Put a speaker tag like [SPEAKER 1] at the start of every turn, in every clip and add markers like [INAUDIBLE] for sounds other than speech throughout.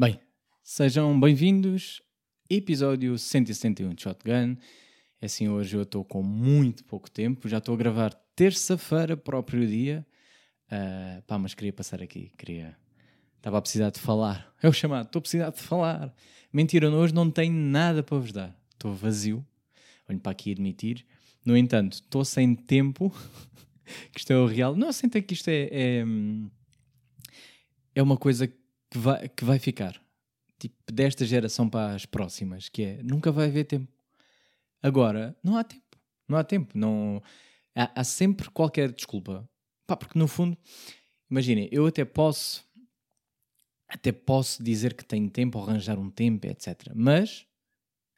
[SPEAKER 1] Bem, sejam bem-vindos. Episódio 171 de Shotgun. É assim, hoje eu estou com muito pouco tempo. Já estou a gravar terça-feira, próprio dia. Uh, pá, mas queria passar aqui. Queria. Estava a precisar de falar. É o chamado. Estou a precisar de falar. Mentira, hoje não tenho nada para vos dar. Estou vazio. Olho para aqui admitir. No entanto, estou sem tempo. [LAUGHS] que isto é o real. Não, sentem que isto é, é. É uma coisa que vai, que vai ficar. Tipo, desta geração para as próximas, que é nunca vai haver tempo. Agora, não há tempo. Não há tempo. Não, há, há sempre qualquer desculpa. Pá, porque no fundo, imaginem, eu até posso até posso dizer que tenho tempo, arranjar um tempo, etc. Mas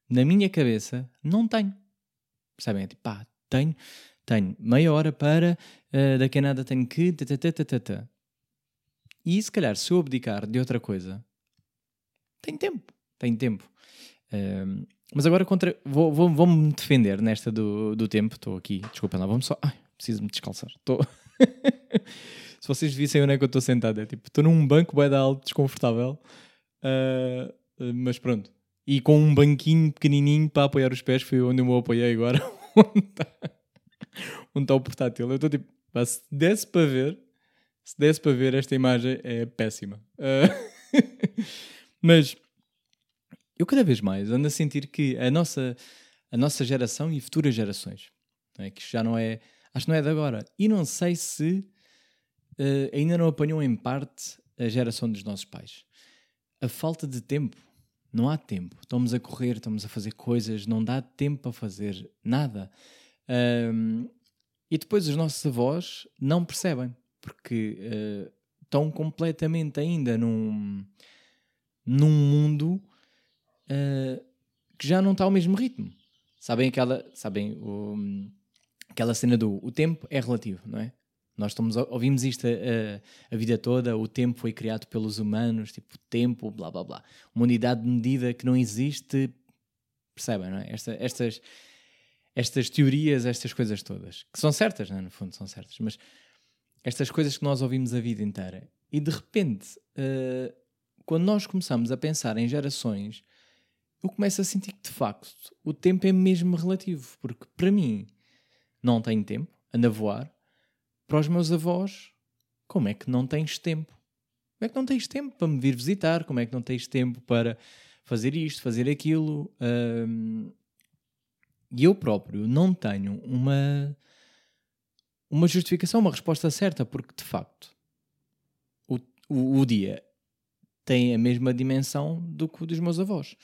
[SPEAKER 1] na minha cabeça não tenho. Percebem? É tipo, pá, tenho, tenho meia hora para, uh, daqui a nada tenho que. Tata, e se calhar, se eu abdicar de outra coisa, tenho tempo. Tenho tempo. Um, mas agora contra, vou, vou, vou-me defender nesta do, do tempo. Estou aqui, desculpem lá, vamos só. Ai, preciso me descalçar. Estou. [LAUGHS] se vocês vissem onde é que eu estou sentado, é tipo, estou num banco bem alto, desconfortável. Uh, mas pronto. E com um banquinho pequenininho para apoiar os pés, foi onde eu me apoiei agora. onde está tá o portátil. Eu estou tipo, se desse para ver, se desse para ver, esta imagem é péssima. Uh, [LAUGHS] mas eu cada vez mais ando a sentir que a nossa, a nossa geração e futuras gerações, é? que já não é, acho que não é de agora, e não sei se uh, ainda não apanhou em parte a geração dos nossos pais. A falta de tempo. Não há tempo. Estamos a correr, estamos a fazer coisas, não dá tempo para fazer nada. Um, e depois os nossos avós não percebem porque uh, estão completamente ainda num, num mundo uh, que já não está ao mesmo ritmo. Sabem aquela, sabem o, aquela cena do o tempo é relativo, não é? Nós estamos, ouvimos isto a, a, a, vida toda, o tempo foi criado pelos humanos, tipo tempo, blá blá blá. Uma unidade de medida que não existe, percebem, não é? Esta, estas, estas teorias, estas coisas todas, que são certas, não é? no fundo são certas, mas estas coisas que nós ouvimos a vida inteira. E de repente, uh, quando nós começamos a pensar em gerações, eu começo a sentir que de facto o tempo é mesmo relativo, porque para mim não tenho tempo, ando a voar. Para os meus avós, como é que não tens tempo? Como é que não tens tempo para me vir visitar? Como é que não tens tempo para fazer isto, fazer aquilo? E eu próprio não tenho uma uma justificação, uma resposta certa, porque de facto o, o, o dia tem a mesma dimensão do que o dos meus avós.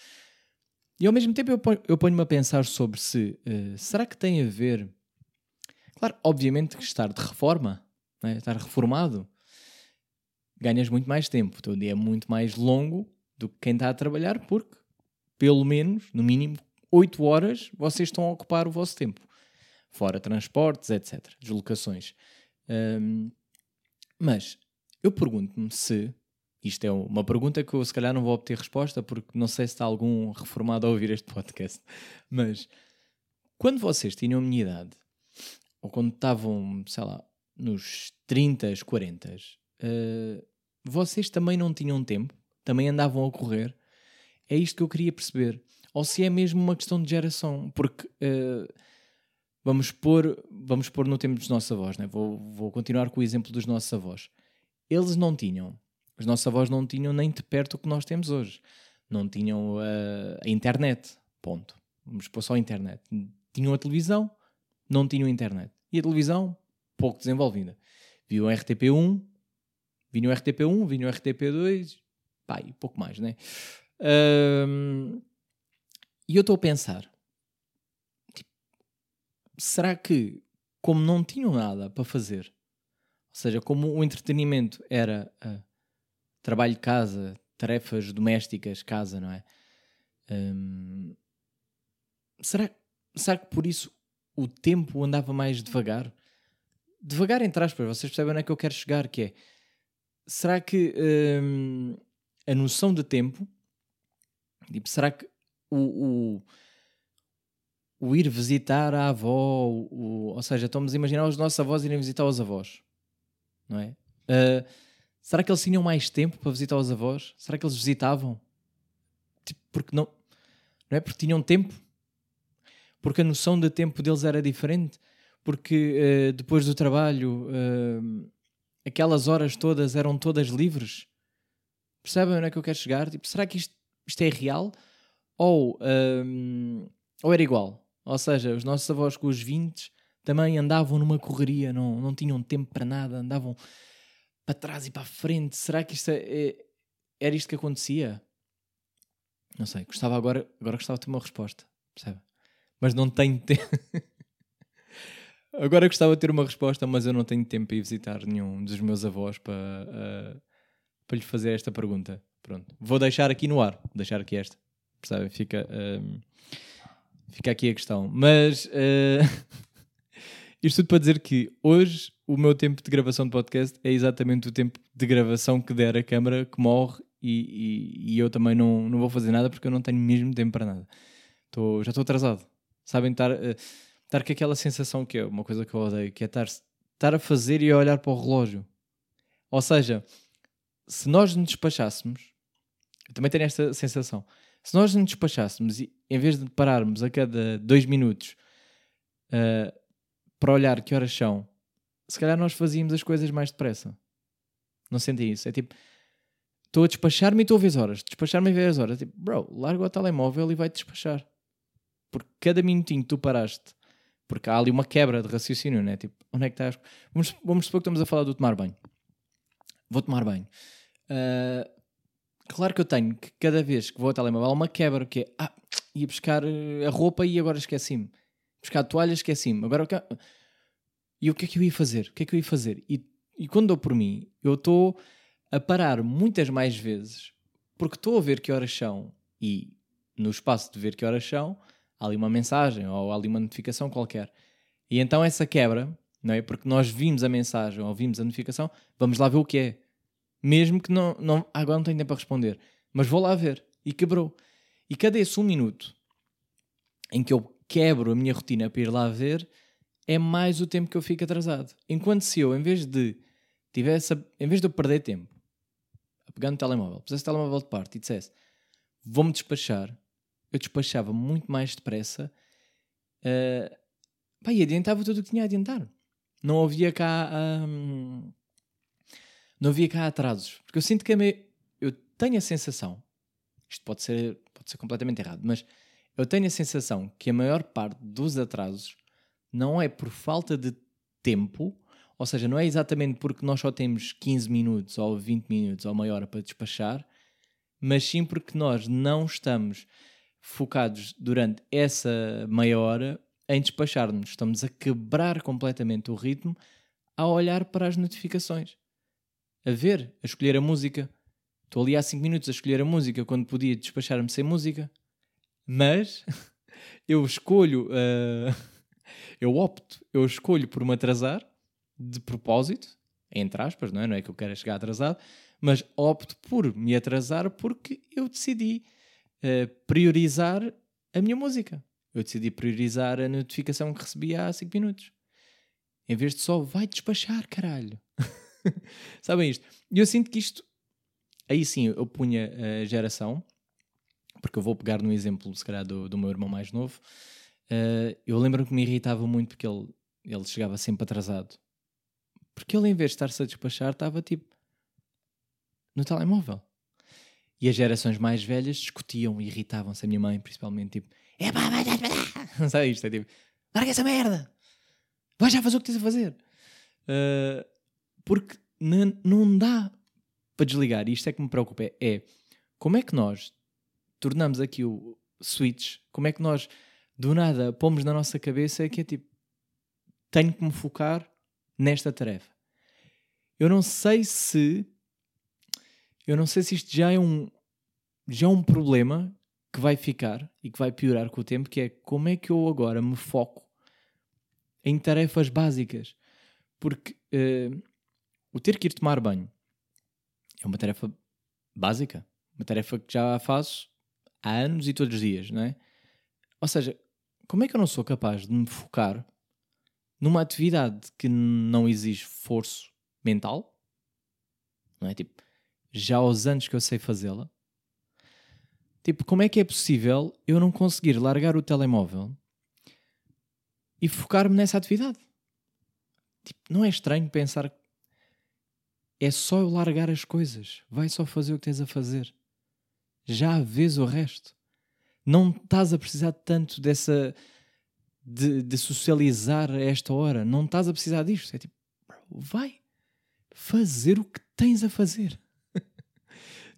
[SPEAKER 1] E ao mesmo tempo eu, ponho, ponho-me a pensar sobre se uh, será que tem a ver. Claro, obviamente que estar de reforma, né, estar reformado, ganhas muito mais tempo. O teu dia é muito mais longo do que quem está a trabalhar, porque pelo menos, no mínimo, 8 horas vocês estão a ocupar o vosso tempo fora transportes, etc. Deslocações. Um, mas eu pergunto-me se. Isto é uma pergunta que eu se calhar não vou obter resposta porque não sei se está algum reformado a ouvir este podcast. [LAUGHS] Mas quando vocês tinham a minha idade, ou quando estavam, sei lá, nos 30, 40, uh, vocês também não tinham tempo, também andavam a correr. É isto que eu queria perceber. Ou se é mesmo uma questão de geração, porque uh, vamos pôr, vamos pôr no tempo dos nossos avós, né? vou, vou continuar com o exemplo dos nossos avós. Eles não tinham, os nossos avós não tinham nem de perto o que nós temos hoje. Não tinham uh, a internet, ponto. Vamos pôr só a internet. Tinham a televisão, não tinham internet. E a televisão, pouco desenvolvida. Viam RTP1, vinham RTP1, vinham RTP2, pá, e pouco mais, né? Um, e eu estou a pensar, será que, como não tinham nada para fazer, ou seja, como o entretenimento era uh, trabalho de casa, tarefas domésticas, casa, não é? Um, será, será que por isso o tempo andava mais devagar? Devagar, entre aspas, vocês percebem onde é que eu quero chegar, que é, será que um, a noção de tempo, tipo, será que o, o o ir visitar a avó, o, ou seja, estamos a imaginar os nossos avós irem visitar os avós, não é? Uh, Será que eles tinham mais tempo para visitar os avós? Será que eles visitavam? Tipo, porque não. Não é porque tinham tempo? Porque a noção de tempo deles era diferente? Porque uh, depois do trabalho, uh, aquelas horas todas eram todas livres? Percebem onde é que eu quero chegar? Tipo, será que isto, isto é real? Ou, ou era igual? Ou seja, os nossos avós com os 20 também andavam numa correria, não, não tinham tempo para nada, andavam para trás e para a frente. Será que isto é, é, era isto que acontecia? Não sei, gostava agora, agora gostava de ter uma resposta, percebe? Mas não tenho tempo. [LAUGHS] agora gostava de ter uma resposta, mas eu não tenho tempo para ir visitar nenhum dos meus avós para, uh, para lhe fazer esta pergunta. Pronto, vou deixar aqui no ar, deixar aqui esta, percebe? Fica, uh, fica aqui a questão. Mas uh, [LAUGHS] isto tudo para dizer que hoje o meu tempo de gravação de podcast é exatamente o tempo de gravação que der a câmara que morre e, e, e eu também não, não vou fazer nada porque eu não tenho mesmo tempo para nada. Tô, já estou atrasado. Sabem, estar, uh, estar com aquela sensação que é uma coisa que eu odeio, que é estar, estar a fazer e a olhar para o relógio. Ou seja, se nós nos despachássemos, eu também tenho esta sensação, se nós nos despachássemos e em vez de pararmos a cada dois minutos uh, para olhar que horas são se calhar nós fazíamos as coisas mais depressa. Não sentem isso? É tipo, estou a despachar-me e estou a ver as horas. Despachar-me e ver as horas. Tipo, bro, larga o telemóvel e vai-te despachar. Porque cada minutinho que tu paraste, porque há ali uma quebra de raciocínio, né? Tipo, onde é que estás? Vamos, vamos supor que estamos a falar do tomar banho. Vou tomar banho. Uh, claro que eu tenho que cada vez que vou ao telemóvel uma quebra que é, ah, ia buscar eh, a roupa e agora esqueci-me. Buscar a toalha, esqueci-me. Agora e o que é que eu ia fazer? O que é que eu ia fazer? E, e quando dou por mim, eu estou a parar muitas mais vezes porque estou a ver que horas são e no espaço de ver que horas são, há ali uma mensagem ou há ali uma notificação qualquer. E então essa quebra, não é? Porque nós vimos a mensagem ou vimos a notificação, vamos lá ver o que é. Mesmo que não, não agora não tenho tempo para responder, mas vou lá ver. E quebrou. E cada esse um minuto em que eu quebro a minha rotina para ir lá ver, é mais o tempo que eu fico atrasado. Enquanto se eu, em vez de tivesse, em vez de eu perder tempo a pegar no telemóvel, pusesse o telemóvel de parte e dissesse vou-me despachar, eu despachava muito mais depressa uh, pá, e adiantava tudo o que tinha a adiantar. Não havia cá um, não havia cá atrasos. Porque eu sinto que meio, eu tenho a sensação, isto pode ser, pode ser completamente errado, mas eu tenho a sensação que a maior parte dos atrasos não é por falta de tempo, ou seja, não é exatamente porque nós só temos 15 minutos ou 20 minutos ou meia hora para despachar, mas sim porque nós não estamos focados durante essa meia hora em despachar-nos. Estamos a quebrar completamente o ritmo a olhar para as notificações, a ver, a escolher a música. Estou ali há 5 minutos a escolher a música quando podia despachar-me sem música, mas [LAUGHS] eu escolho. Uh [LAUGHS] eu opto, eu escolho por me atrasar de propósito, entre aspas, não é? Não é que eu quero chegar atrasado, mas opto por me atrasar porque eu decidi uh, priorizar a minha música. Eu decidi priorizar a notificação que recebi há 5 minutos. Em vez de só vai despachar, caralho. [LAUGHS] [LAUGHS] Sabem isto? E eu sinto que isto. Aí sim eu punha a geração, porque eu vou pegar no exemplo, se calhar, do, do meu irmão mais novo. Uh, eu lembro que me irritava muito porque ele, ele chegava sempre atrasado. Porque ele, em vez de estar-se a despachar, estava tipo no telemóvel. E as gerações mais velhas discutiam e irritavam-se. A minha mãe, principalmente, tipo, é pá, vai, vai, [LAUGHS] Não sabe isto? É tipo, larga essa merda, vai já fazer o que tens a fazer. Uh, porque não dá para desligar. E isto é que me preocupa: é, é como é que nós tornamos aqui o switch, como é que nós do nada pomos na nossa cabeça que é tipo, tenho que me focar nesta tarefa. Eu não sei se eu não sei se isto já é um já é um problema que vai ficar e que vai piorar com o tempo, que é como é que eu agora me foco em tarefas básicas. Porque uh, o ter que ir tomar banho é uma tarefa básica, uma tarefa que já faço há anos e todos os dias, não é? Ou seja, como é que eu não sou capaz de me focar numa atividade que não exige esforço mental? não é? Tipo, já aos anos que eu sei fazê-la. Tipo, como é que é possível eu não conseguir largar o telemóvel e focar-me nessa atividade? Tipo, não é estranho pensar é só eu largar as coisas, vai só fazer o que tens a fazer. Já vês o resto. Não estás a precisar tanto dessa de, de socializar a esta hora. Não estás a precisar disto. É tipo, vai fazer o que tens a fazer. [LAUGHS]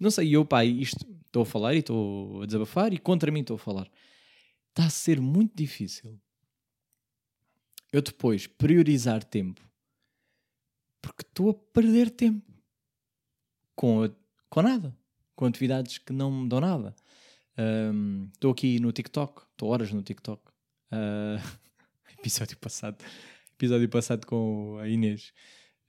[SPEAKER 1] não sei, eu, pai, isto estou a falar e estou a desabafar e contra mim estou a falar. Está a ser muito difícil eu depois priorizar tempo porque estou a perder tempo com, com nada, com atividades que não me dão nada. Estou um, aqui no TikTok, estou horas no TikTok. Uh, [LAUGHS] episódio passado, episódio passado com a Inês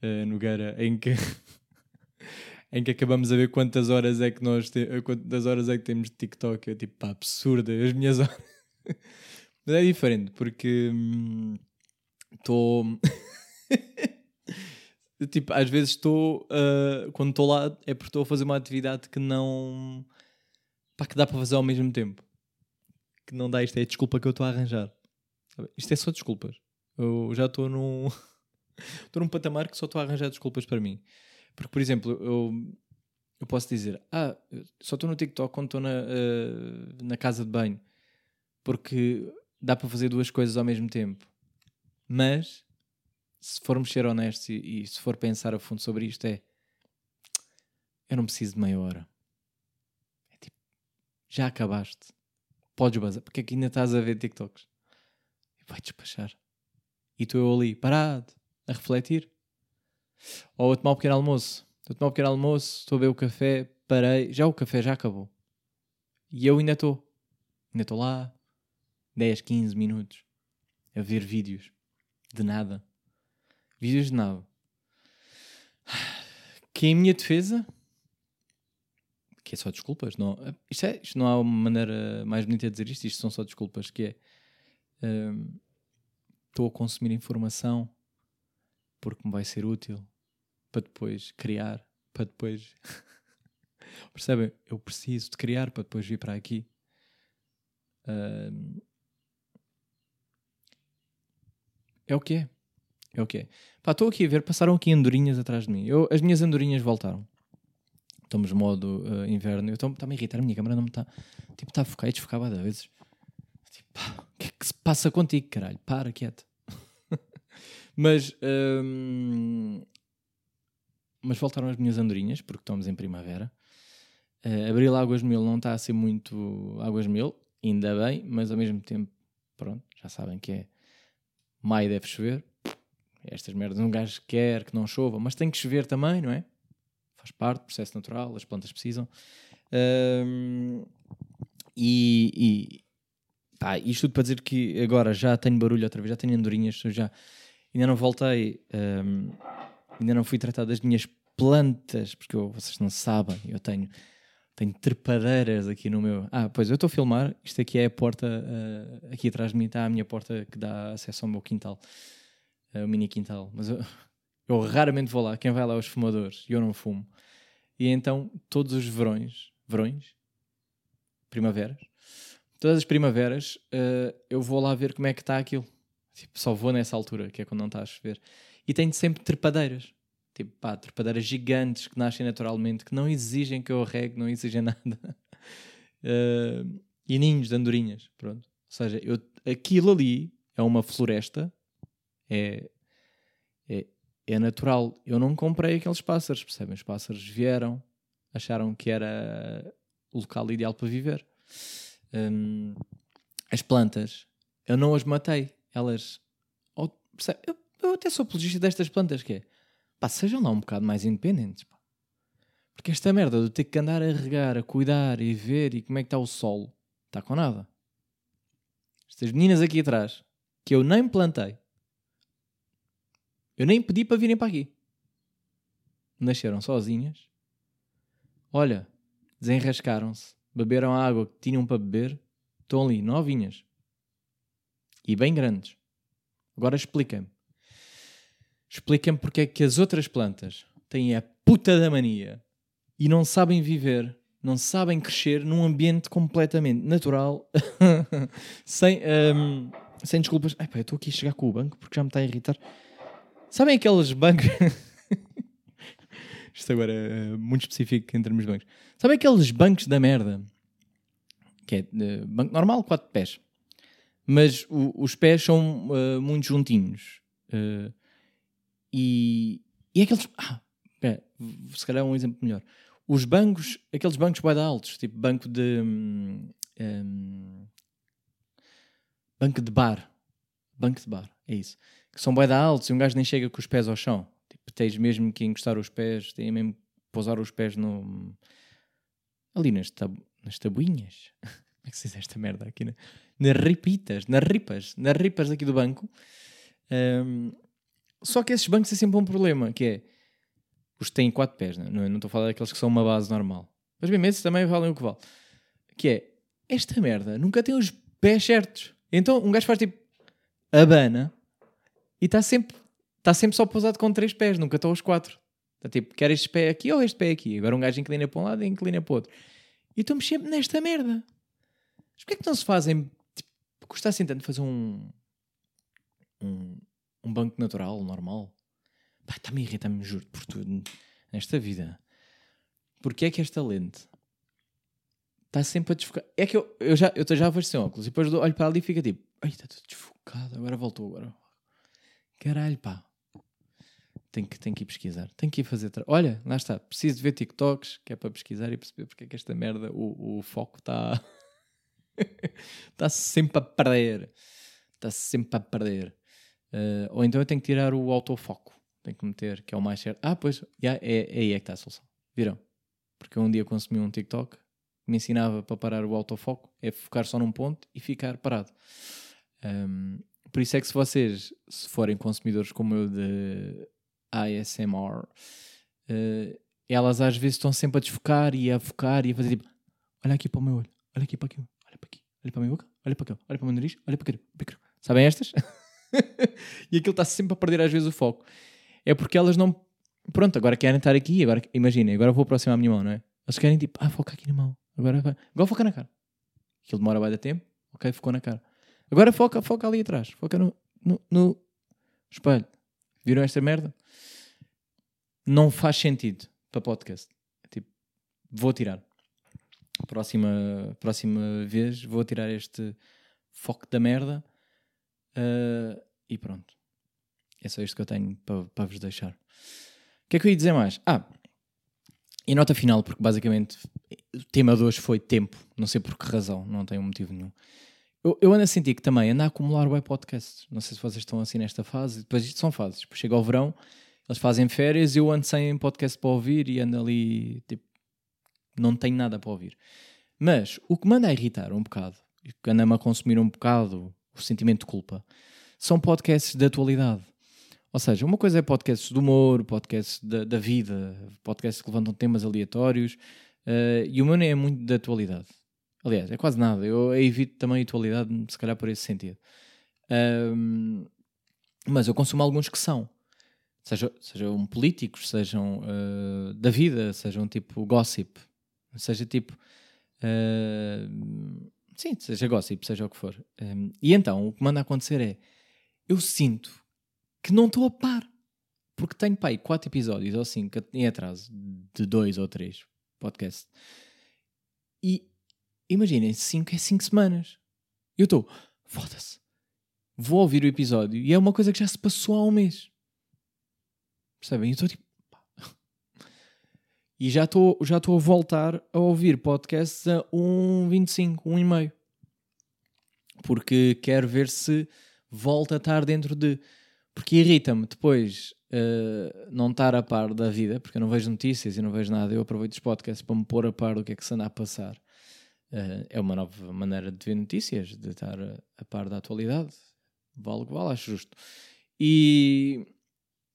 [SPEAKER 1] uh, Nogueira, em que [LAUGHS] em que acabamos a ver quantas horas é que nós te, quantas horas é que temos de TikTok. Eu tipo, pá, absurda, as minhas horas. [LAUGHS] Mas é diferente, porque estou. Hum, tipo, às vezes estou. Uh, quando estou lá é porque estou a fazer uma atividade que não. pá, que dá para fazer ao mesmo tempo. Que não dá, isto é a desculpa que eu estou a arranjar. Isto é só desculpas. Eu já estou num. [LAUGHS] Estou num patamar que só estou a arranjar desculpas para mim. Porque, por exemplo, eu, eu posso dizer: Ah, só estou no TikTok quando estou na, uh, na casa de banho. Porque dá para fazer duas coisas ao mesmo tempo. Mas se formos ser honestos e, e, se for pensar a fundo sobre isto, é eu não preciso de meia hora. É tipo, já acabaste. Podes bazar. Porque é que ainda estás a ver TikToks? E vai despachar. E tu eu ali, parado, a refletir. Ou a tomar um pequeno almoço. Estou a tomar um pequeno almoço, estou a ver o café, parei. Já o café já acabou. E eu ainda estou. Ainda estou lá. 10, 15 minutos. A ver vídeos. De nada Vídeos de nada. Que em minha defesa, que é só desculpas, não, isto, é, isto não há uma maneira mais bonita de dizer isto, isto são só desculpas, que é hum, estou a consumir informação porque me vai ser útil para depois criar, para depois [LAUGHS] percebem? Eu preciso de criar para depois vir para aqui. Um, é o que é. É o que é. Pá, estou aqui a ver, passaram aqui andorinhas atrás de mim. Eu, as minhas andorinhas voltaram. Estamos modo uh, inverno. Eu está-me a irritar, a minha câmera não me está. Tipo, está a focar e desfocar várias vezes. Tipo, pá, o que é que se passa contigo, caralho? Para, quieto. [LAUGHS] mas. Um, mas voltaram as minhas andorinhas, porque estamos em primavera. Uh, Abril Águas Mil não está a ser muito Águas Mil, ainda bem, mas ao mesmo tempo, pronto, já sabem que é maio deve chover, estas merdas um gajo quer que não chova, mas tem que chover também, não é? Faz parte processo natural, as plantas precisam. Um, e, e pá, isto tudo para dizer que agora já tenho barulho outra vez, já tenho andorinhas, já ainda não voltei, um, ainda não fui tratar das minhas plantas, porque eu, vocês não sabem, eu tenho, tenho trepadeiras aqui no meu. Ah, pois eu estou a filmar, isto aqui é a porta, uh, aqui atrás de mim está a minha porta que dá acesso ao meu quintal o mini quintal. Mas eu, [LAUGHS] eu, raramente vou lá. Quem vai lá é os fumadores. E eu não fumo. E então, todos os verões, verões, primaveras, todas as primaveras, uh, eu vou lá ver como é que está aquilo. Tipo, só vou nessa altura, que é quando não está a chover. E tenho sempre trepadeiras. Tipo, pá, trepadeiras gigantes que nascem naturalmente, que não exigem que eu regue, não exigem [LAUGHS] nada. Uh, e ninhos de andorinhas, pronto. Ou seja, eu, aquilo ali é uma floresta é, é, é natural. Eu não comprei aqueles pássaros, percebem? Os pássaros vieram, acharam que era o local ideal para viver. Um, as plantas, eu não as matei. Elas. Oh, eu, eu, até sou apologista destas plantas, que é. Pá, sejam lá um bocado mais independentes. Pá. Porque esta merda de ter que andar a regar, a cuidar e ver e como é que está o solo, está com nada. Estas meninas aqui atrás, que eu nem plantei, eu nem pedi para virem para aqui. Nasceram sozinhas. Olha, desenrascaram-se, beberam a água que tinham para beber, estão ali, novinhas. E bem grandes. Agora expliquem-me. Expliquem-me porque é que as outras plantas têm a puta da mania e não sabem viver, não sabem crescer num ambiente completamente natural, [LAUGHS] sem, um, sem desculpas. Ai pá, eu estou aqui a chegar com o banco porque já me está a irritar. Sabem aqueles bancos. [LAUGHS] Isto agora é muito específico em termos de bancos. Sabem aqueles bancos da merda? Que é uh, banco normal, quatro pés. Mas o, os pés são uh, muito juntinhos. Uh, e, e aqueles. Ah, pera, se calhar é um exemplo melhor. Os bancos, aqueles bancos bem altos, tipo banco de. Um, um, banco de bar. Banco de bar, é isso. Que são bem altos e um gajo nem chega com os pés ao chão. Tipo, tens mesmo que encostar os pés, tens mesmo que pousar os pés no. Ali nas, tab... nas tabuinhas. [LAUGHS] Como é que se diz esta merda aqui? Na... Nas ripitas, nas ripas, nas ripas aqui do banco. Um, só que esses bancos têm sempre um problema, que é os que têm quatro pés, não, é? estou a falar daqueles que são uma base normal. Mas bem, esses também valem o que vale. Que é, esta merda nunca tem os pés certos. Então um gajo faz tipo abana e está sempre, tá sempre só pousado com três pés, nunca estão os quatro. Está tipo, quer este pé aqui ou este pé aqui? Agora um gajo inclina para um lado e inclina para o outro. E estamos sempre nesta merda. Mas porquê é que não se fazem. Tipo, custa assim tanto fazer um. um um banco natural, normal. Pá, está-me a irritar-me, juro, por tudo nesta vida. Porque é que esta lente está sempre a desfocar? É que eu, eu, já, eu já vejo sem óculos e depois olho para ali e fica tipo, ai, está tudo desfocado, agora voltou, agora. Caralho, pá. Tenho que, tenho que ir pesquisar. Tenho que ir fazer. Tra... Olha, lá está. Preciso de ver TikToks, que é para pesquisar e perceber porque é que esta merda, o, o foco está. está [LAUGHS] sempre a perder. Está sempre a perder. Uh, ou então eu tenho que tirar o autofoco. Tenho que meter, que é o mais certo. Ah, pois, yeah, é, é aí é que está a solução. Viram? Porque um dia consumi um TikTok que me ensinava para parar o autofoco, é focar só num ponto e ficar parado. Um, por isso é que se vocês, se forem consumidores como eu de ASMR, uh, eh, elas às vezes estão sempre a desfocar e a focar e a fazer tipo, olha aqui para o meu olho, olha aqui para aqui, olha para aqui, olha para a minha boca, olha para aqui, olha para o meu nariz, olha para aqui. Sabem estas? [LAUGHS] e aquilo está sempre a perder às vezes o foco. É porque elas não. Pronto, agora querem estar aqui, agora imaginem, agora vou aproximar a minha mão, não é? Elas querem tipo, ah, foca aqui na mão. Agora vai. Agora foca na cara. Aquilo demora de tempo. Ok, focou na cara. Agora foca, foca ali atrás. Foca no, no, no espelho. Viram esta merda? Não faz sentido para podcast. Tipo, vou tirar. Próxima, próxima vez vou tirar este foco da merda Uh, e pronto. É só isto que eu tenho para, para vos deixar. O que é que eu ia dizer mais? Ah, e nota final, porque basicamente o tema de hoje foi tempo. Não sei por que razão, não tenho motivo nenhum. Eu, eu ando a sentir que também ando a acumular web podcasts. Não sei se vocês estão assim nesta fase. Depois isto são fases. Depois chega ao verão, eles fazem férias eu ando sem podcast para ouvir e ando ali, tipo, não tenho nada para ouvir. Mas o que me anda a irritar um bocado, e que anda-me a consumir um bocado o sentimento de culpa, são podcasts de atualidade. Ou seja, uma coisa é podcasts do humor, podcasts da, da vida, podcasts que levantam temas aleatórios, uh, e o meu nem é muito de atualidade. Aliás, é quase nada. Eu evito também a atualidade, se calhar por esse sentido. Um, mas eu consumo alguns que são. Seja, sejam políticos, sejam uh, da vida, sejam tipo gossip, seja tipo. Uh, Sim, seja gossip, seja o que for. Um, e então, o que manda acontecer é, eu sinto que não estou a par. Porque tenho, pai, quatro episódios ou cinco em atraso, de dois ou três podcasts. E imaginem, cinco é cinco semanas. Eu estou, foda-se. Vou ouvir o episódio e é uma coisa que já se passou há um mês. Percebem? Eu estou tipo, e já estou já a voltar a ouvir podcasts a 1.25, 1,5. Porque quero ver se volta a estar dentro de. Porque irrita-me depois uh, não estar a par da vida, porque eu não vejo notícias e não vejo nada. Eu aproveito os podcasts para me pôr a par do que é que se anda a passar. Uh, é uma nova maneira de ver notícias, de estar a, a par da atualidade. Vale o que vale, acho justo. E,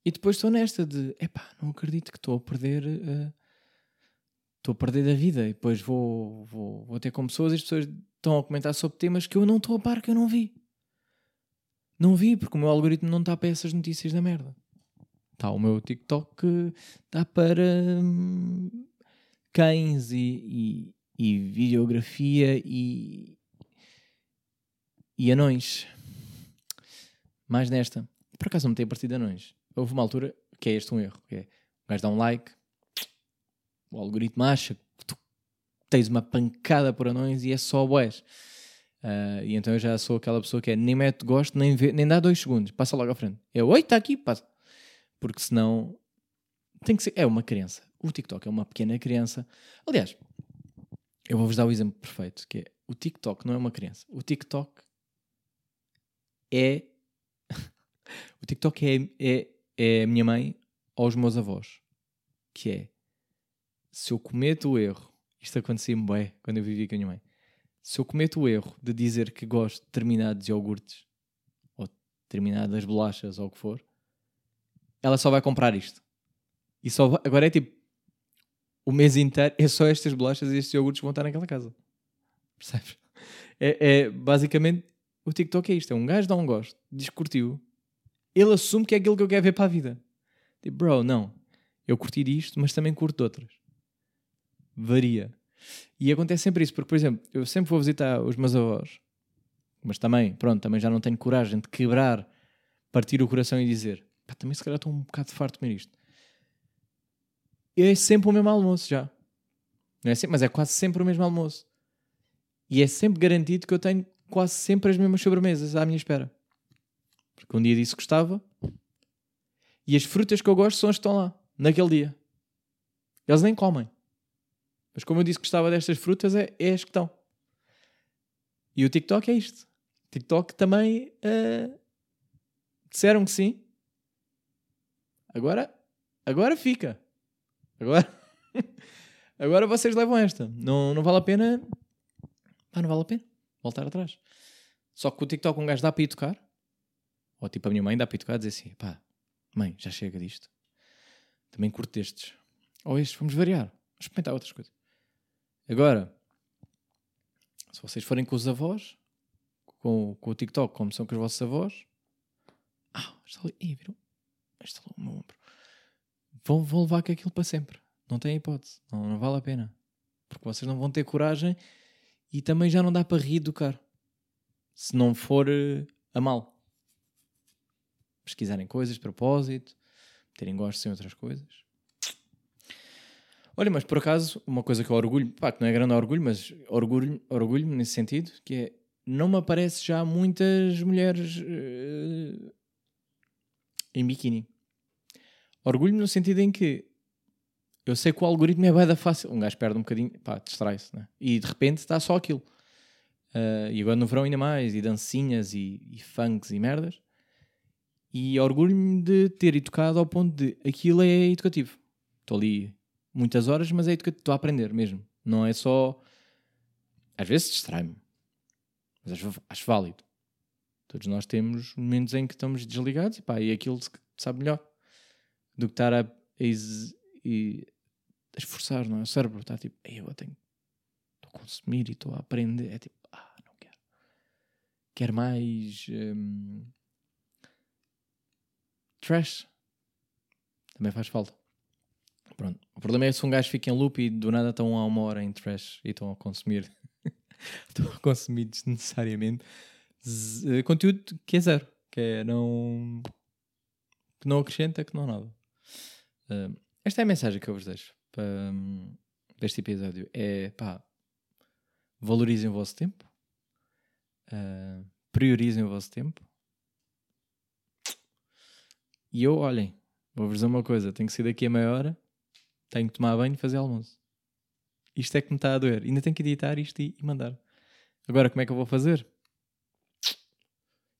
[SPEAKER 1] e depois estou nesta de, epá, não acredito que estou a perder uh, estou a perder da vida e depois vou, vou, vou ter com pessoas e as pessoas estão a comentar sobre temas que eu não estou a par, que eu não vi. Não vi, porque o meu algoritmo não está para essas notícias da merda. Está o meu TikTok dá para hum, cães e, e, e videografia e, e anões. Mais nesta. Por acaso não me tem partido anões. Houve uma altura que é este um erro. Que é, o gajo dá um like, o algoritmo acha que tu tens uma pancada por anões e é só boés. Uh, e então eu já sou aquela pessoa que é nem mete gosto, nem, vê, nem dá dois segundos, passa logo à frente. É oi, está aqui, passa. Porque senão tem que ser. É uma criança. O TikTok é uma pequena criança. Aliás, eu vou-vos dar o exemplo perfeito, que é o TikTok não é uma criança. O TikTok é. [LAUGHS] o TikTok é, é, é a minha mãe aos meus avós. Que é se eu cometo o erro, isto acontecia-me bem quando eu vivia com a minha mãe se eu cometo o erro de dizer que gosto de determinados iogurtes ou determinadas bolachas ou o que for, ela só vai comprar isto. E só vai, agora é tipo o mês inteiro é só estas bolachas e estes iogurtes vão estar naquela casa. Percebes? É, é basicamente o TikTok é isto: é um gajo dá um gosto, diz que curtiu, ele assume que é aquilo que eu quero ver para a vida. Tipo, bro, não, eu curti disto, mas também curto outras. Varia. E acontece sempre isso, porque, por exemplo, eu sempre vou visitar os meus avós, mas também, pronto, também já não tenho coragem de quebrar, partir o coração e dizer, pá, também se calhar estou um bocado farto de comer isto. É sempre o mesmo almoço já. Não é sempre, mas é quase sempre o mesmo almoço. E é sempre garantido que eu tenho quase sempre as mesmas sobremesas à minha espera. Porque um dia disse que gostava e as frutas que eu gosto são as que estão lá, naquele dia. Eles nem comem. Mas como eu disse que gostava destas frutas, é, é as que estão. E o TikTok é isto. TikTok também uh, disseram que sim. Agora, agora fica. Agora, [LAUGHS] agora vocês levam esta. Não, não vale a pena. Não vale a pena voltar atrás. Só que o TikTok um gajo dá para ir tocar. Ou tipo a minha mãe dá para ir tocar dizer assim: pá, mãe, já chega disto. Também curto destes. Ou estes, vamos variar. Vamos experimentar outras coisas. Agora, se vocês forem com os avós, com, com o TikTok, como são com os vossos avós, ah, ali, Ih? Está ali o meu ombro. Vão, vão levar com aquilo para sempre. Não tem hipótese. Não, não vale a pena. Porque vocês não vão ter coragem e também já não dá para reeducar. Se não for uh, a mal. Pesquisarem coisas de propósito, terem gostos em outras coisas. Olha, mas por acaso, uma coisa que eu orgulho, pá, que não é grande orgulho, mas orgulho, orgulho nesse sentido, que é, não me aparece já muitas mulheres uh, em biquíni. Orgulho no sentido em que eu sei que o algoritmo é bem da fácil. Um gajo perde um bocadinho, pá, distrai-se, né? E de repente está só aquilo. Uh, e agora no verão ainda mais, e dancinhas, e, e funks, e merdas. E orgulho-me de ter educado ao ponto de aquilo é educativo. Estou ali muitas horas, mas é que estou a aprender mesmo. Não é só. Às vezes distrai-me, mas acho, acho, válido. Todos nós temos momentos em que estamos desligados e pá, e aquilo sabe melhor do que estar a, a, esforçar, não é? O cérebro está tipo, eu tenho. Estou a consumir e estou a aprender. É tipo, ah, não quero. Quero mais. Hum, trash. Também faz falta. Pronto. O problema é se um gajo fica em loop e do nada estão a uma hora em trash e estão a consumir. [LAUGHS] estão a consumir desnecessariamente eh, conteúdo que é zero. Que é não. que não acrescenta, que não nada. Uh, esta é a mensagem que eu vos deixo para, um, este episódio. É pá, valorizem o vosso tempo, uh, priorizem o vosso tempo. E eu, olhem, vou-vos dizer uma coisa: tenho que sair daqui a meia hora tenho que tomar banho e fazer almoço. Isto é que me está a doer. Ainda tenho que editar isto e, mandar. Agora, como é que eu vou fazer?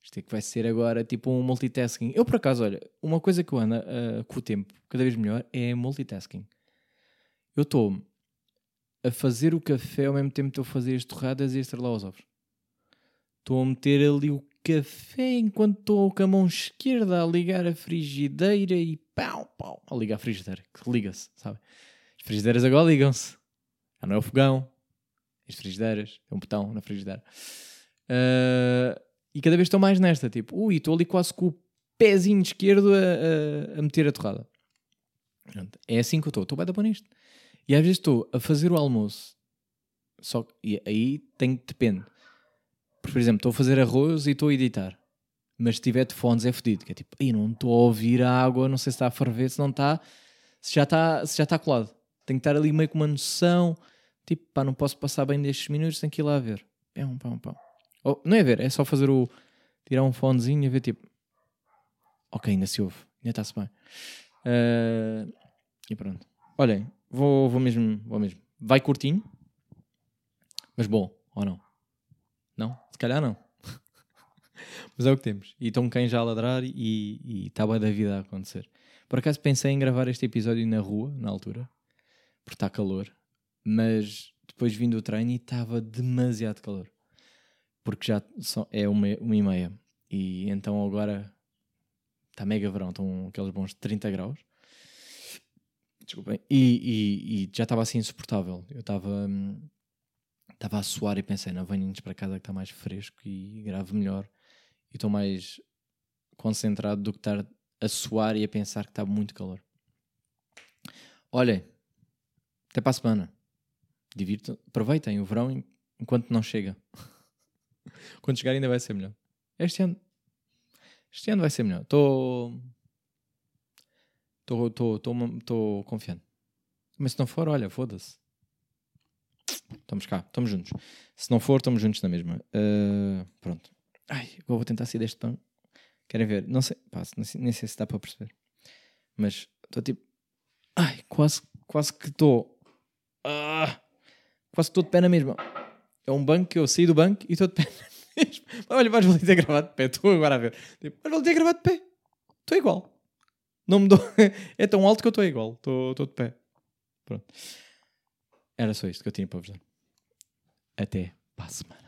[SPEAKER 1] Isto é que vai ser agora tipo um multitasking. Eu, por acaso, olha, uma coisa que eu ando uh, com o tempo cada vez melhor é multitasking. Eu estou a fazer o café ao mesmo tempo que estou a fazer as torradas e a estrelar os ovos. Estou a meter ali o café enquanto estou com a mão esquerda a ligar a frigideira e pau, pau, a ligar a frigideira, que liga-se, sabe? As frigideiras agora ligam-se. Já não é o fogão, as frigideiras, é um botão na frigideira. Uh, e cada vez estou mais nesta, tipo, ui, estou ali quase com o pezinho esquerdo a, a, a meter a torrada. Pronto, É assim que eu estou. Estou bem da bom nisto. E às vezes estou a fazer o almoço. Só que aí tem, depende. Por exemplo, estou a fazer arroz e estou a editar. Mas se tiver de fones é fedido. Que é tipo, "Ei, não estou a ouvir a água, não sei se está a ferver, se não está, se já está, se já está colado. Tenho que estar ali meio com uma noção. Tipo, pá, não posso passar bem destes minutos, tenho que ir lá ver. É um pão, um pão. Não é ver, é só fazer o. tirar um fonezinho e ver tipo. Ok, ainda se ouve, ainda está-se bem. Ah, e pronto. Olhem, vou, vou mesmo. Vou mesmo. Vai curtinho, mas bom, ou não? Não? Se calhar não. [LAUGHS] mas é o que temos. E estão quem já a ladrar e está bem da vida a acontecer. Por acaso pensei em gravar este episódio na rua, na altura, porque está calor, mas depois vim do treino e estava demasiado calor. Porque já é uma, uma e meia. E então agora está mega verão, estão aqueles bons 30 graus. Desculpem. E, e- e já estava assim insuportável. Eu estava hum, estava a suar e pensei, não, venho-nos para casa que está mais fresco e grave melhor. E estou mais concentrado do que estar a suar e a pensar que está muito calor. Olhem, até para a semana. Divirtam, aproveitem o verão en- enquanto não chega. Quando chegar ainda vai ser melhor. Este ano, este ano vai ser melhor. Estou estou confiante. Mas se não for, olha, foda-se. Estamos cá, estamos juntos. Se não for, estamos juntos na mesma. Ah, pronto. Ai, vou tentar sair deste pão. Querem ver? Não sei, pá, nem sei se dá para perceber. Mas estou tipo. Ai, quase, quase que estou. Ah, quase que estou de pé na mesma. É um banco que eu saí do banco e estou de pé. Olha, vais valer ter gravado de pé. Estou agora a ver. Tipo, vais valer ter gravado de pé. Estou igual. Não me dou. [LAUGHS] É tão alto que eu estou igual. Estou de pé. Pronto. Era só isto que eu tinha para vos dar. Até para a semana.